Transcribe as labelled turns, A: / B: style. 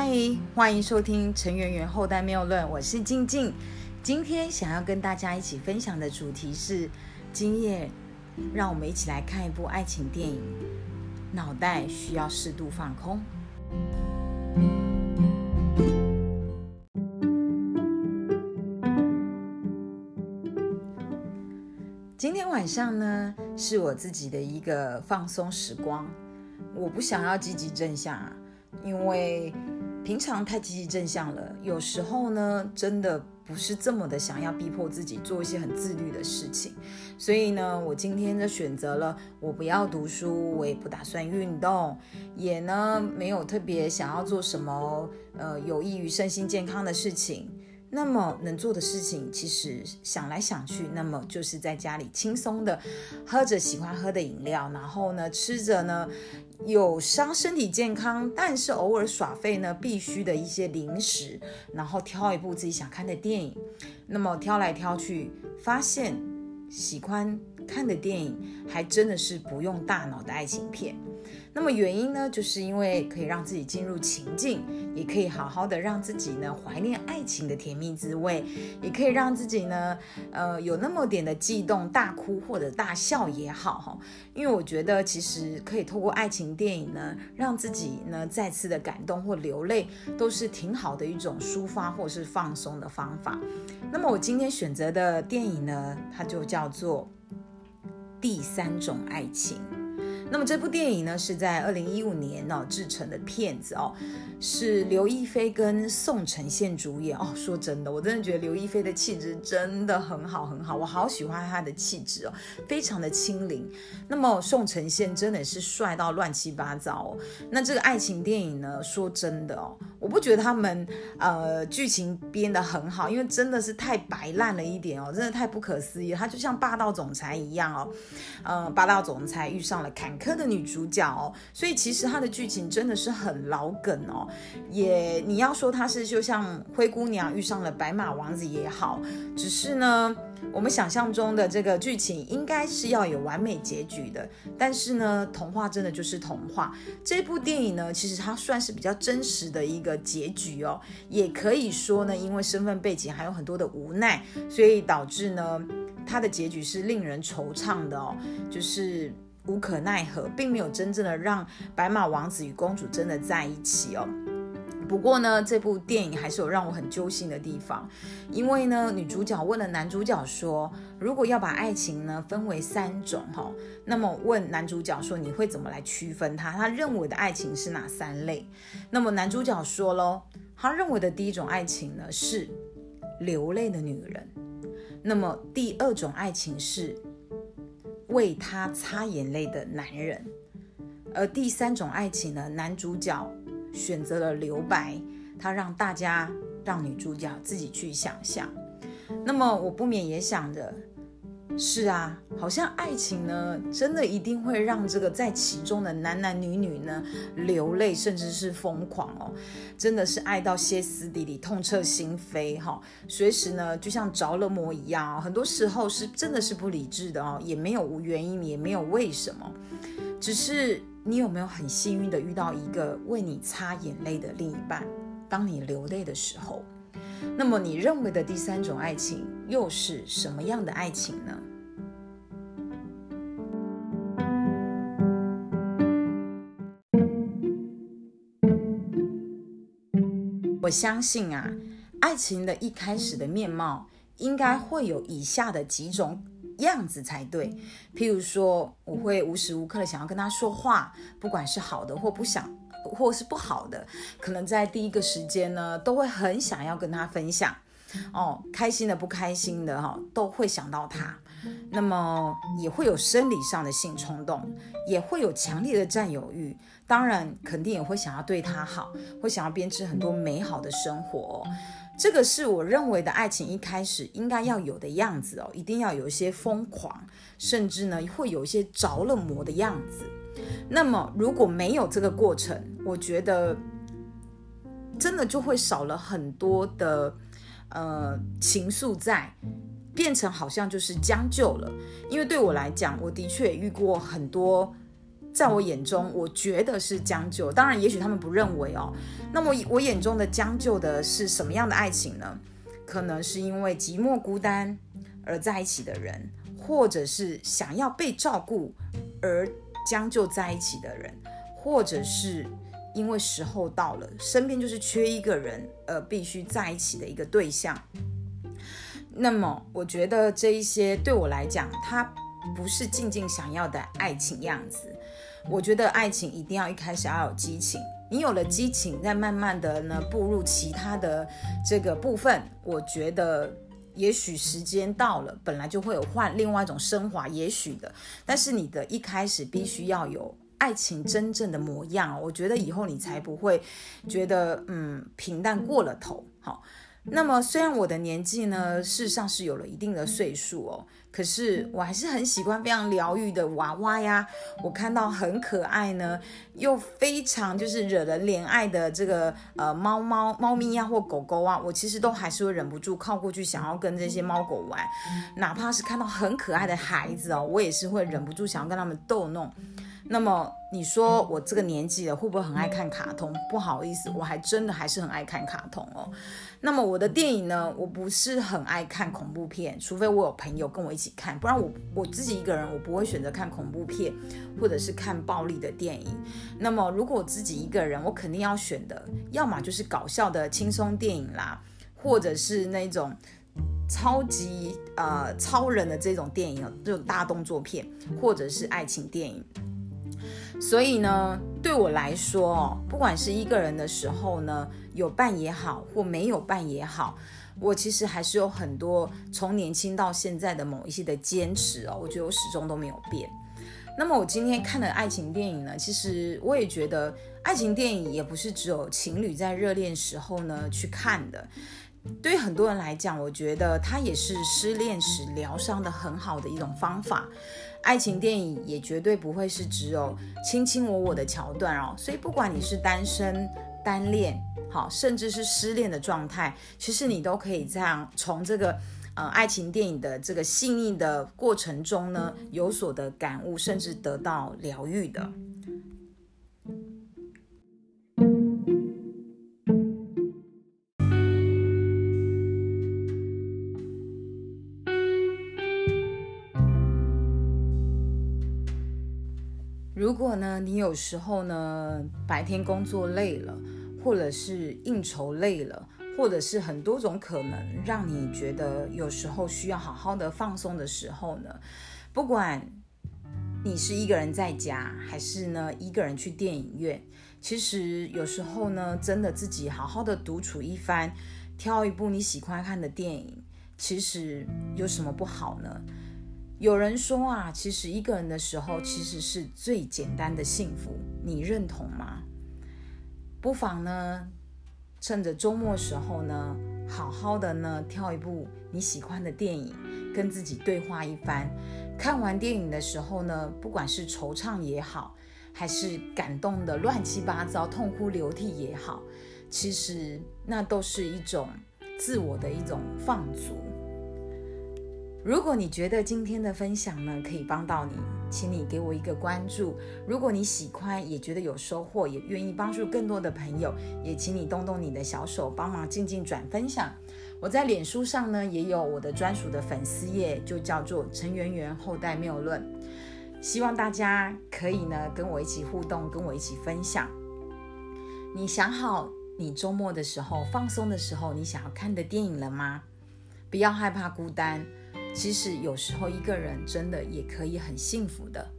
A: 嗨，欢迎收听《陈圆圆后代谬论》，我是静静。今天想要跟大家一起分享的主题是：今夜让我们一起来看一部爱情电影，脑袋需要适度放空。今天晚上呢，是我自己的一个放松时光。我不想要积极正向啊，因为平常太积极正向了，有时候呢，真的不是这么的想要逼迫自己做一些很自律的事情。所以呢，我今天就选择了，我不要读书，我也不打算运动，也呢没有特别想要做什么呃有益于身心健康的事情。那么能做的事情，其实想来想去，那么就是在家里轻松的喝着喜欢喝的饮料，然后呢吃着呢有伤身体健康，但是偶尔耍废呢必须的一些零食，然后挑一部自己想看的电影。那么挑来挑去，发现喜欢看的电影还真的是不用大脑的爱情片。那么原因呢，就是因为可以让自己进入情境，也可以好好的让自己呢怀念爱情的甜蜜滋味，也可以让自己呢，呃，有那么点的悸动，大哭或者大笑也好哈。因为我觉得其实可以透过爱情电影呢，让自己呢再次的感动或流泪，都是挺好的一种抒发或是放松的方法。那么我今天选择的电影呢，它就叫做《第三种爱情》。那么这部电影呢，是在二零一五年哦制成的片子哦，是刘亦菲跟宋承宪主演哦。说真的，我真的觉得刘亦菲的气质真的很好很好，我好喜欢她的气质哦，非常的清灵。那么宋承宪真的是帅到乱七八糟哦。那这个爱情电影呢，说真的哦，我不觉得他们呃剧情编得很好，因为真的是太白烂了一点哦，真的太不可思议。他就像霸道总裁一样哦，呃，霸道总裁遇上了坎。科的女主角哦，所以其实她的剧情真的是很老梗哦。也你要说她是就像灰姑娘遇上了白马王子也好，只是呢，我们想象中的这个剧情应该是要有完美结局的。但是呢，童话真的就是童话。这部电影呢，其实它算是比较真实的一个结局哦。也可以说呢，因为身份背景还有很多的无奈，所以导致呢，它的结局是令人惆怅的哦，就是。无可奈何，并没有真正的让白马王子与公主真的在一起哦。不过呢，这部电影还是有让我很揪心的地方，因为呢，女主角问了男主角说，如果要把爱情呢分为三种哈，那么问男主角说，你会怎么来区分它？他认为的爱情是哪三类？那么男主角说喽，他认为的第一种爱情呢是流泪的女人，那么第二种爱情是。为她擦眼泪的男人，而第三种爱情呢？男主角选择了留白，他让大家让女主角自己去想象。那么我不免也想着。是啊，好像爱情呢，真的一定会让这个在其中的男男女女呢流泪，甚至是疯狂哦，真的是爱到歇斯底里、痛彻心扉哈，随时呢就像着了魔一样哦。很多时候是真的是不理智的哦，也没有原因，也没有为什么，只是你有没有很幸运的遇到一个为你擦眼泪的另一半？当你流泪的时候，那么你认为的第三种爱情又是什么样的爱情呢？我相信啊，爱情的一开始的面貌应该会有以下的几种样子才对。譬如说，我会无时无刻的想要跟他说话，不管是好的或不想，或是不好的，可能在第一个时间呢，都会很想要跟他分享。哦，开心的、不开心的哈，都会想到他。那么也会有生理上的性冲动，也会有强烈的占有欲。当然，肯定也会想要对他好，会想要编织很多美好的生活。这个是我认为的爱情一开始应该要有的样子哦，一定要有一些疯狂，甚至呢会有一些着了魔的样子。那么如果没有这个过程，我觉得真的就会少了很多的呃情愫在。变成好像就是将就了，因为对我来讲，我的确遇过很多在我眼中，我觉得是将就。当然，也许他们不认为哦。那么我眼中的将就的是什么样的爱情呢？可能是因为寂寞孤单而在一起的人，或者是想要被照顾而将就在一起的人，或者是因为时候到了，身边就是缺一个人，而必须在一起的一个对象。那么，我觉得这一些对我来讲，它不是静静想要的爱情样子。我觉得爱情一定要一开始要有激情，你有了激情，再慢慢的呢步入其他的这个部分。我觉得也许时间到了，本来就会有换另外一种升华，也许的。但是你的一开始必须要有爱情真正的模样，我觉得以后你才不会觉得嗯平淡过了头。好。那么，虽然我的年纪呢，事实上是有了一定的岁数哦，可是我还是很喜欢非常疗愈的娃娃呀。我看到很可爱呢，又非常就是惹人怜爱的这个呃猫猫猫咪呀或狗狗啊，我其实都还是会忍不住靠过去想要跟这些猫狗玩。哪怕是看到很可爱的孩子哦，我也是会忍不住想要跟他们逗弄。那么你说我这个年纪了，会不会很爱看卡通？不好意思，我还真的还是很爱看卡通哦。那么我的电影呢，我不是很爱看恐怖片，除非我有朋友跟我一起看，不然我我自己一个人我不会选择看恐怖片或者是看暴力的电影。那么如果我自己一个人，我肯定要选的，要么就是搞笑的轻松电影啦，或者是那种超级呃超人的这种电影，这种大动作片，或者是爱情电影。所以呢，对我来说，不管是一个人的时候呢，有伴也好，或没有伴也好，我其实还是有很多从年轻到现在的某一些的坚持哦，我觉得我始终都没有变。那么我今天看的爱情电影呢，其实我也觉得爱情电影也不是只有情侣在热恋时候呢去看的，对于很多人来讲，我觉得它也是失恋时疗伤的很好的一种方法。爱情电影也绝对不会是只有卿卿我我的桥段哦，所以不管你是单身、单恋，好，甚至是失恋的状态，其实你都可以这样从这个呃爱情电影的这个细腻的过程中呢，有所的感悟，甚至得到疗愈的。如果呢，你有时候呢白天工作累了，或者是应酬累了，或者是很多种可能让你觉得有时候需要好好的放松的时候呢，不管你是一个人在家，还是呢一个人去电影院，其实有时候呢，真的自己好好的独处一番，挑一部你喜欢看的电影，其实有什么不好呢？有人说啊，其实一个人的时候，其实是最简单的幸福，你认同吗？不妨呢，趁着周末时候呢，好好的呢，挑一部你喜欢的电影，跟自己对话一番。看完电影的时候呢，不管是惆怅也好，还是感动的乱七八糟、痛哭流涕也好，其实那都是一种自我的一种放逐。如果你觉得今天的分享呢可以帮到你，请你给我一个关注。如果你喜欢，也觉得有收获，也愿意帮助更多的朋友，也请你动动你的小手，帮忙静静转分享。我在脸书上呢也有我的专属的粉丝页，就叫做陈圆圆后代谬论。希望大家可以呢跟我一起互动，跟我一起分享。你想好你周末的时候放松的时候，你想要看的电影了吗？不要害怕孤单。其实有时候一个人真的也可以很幸福的。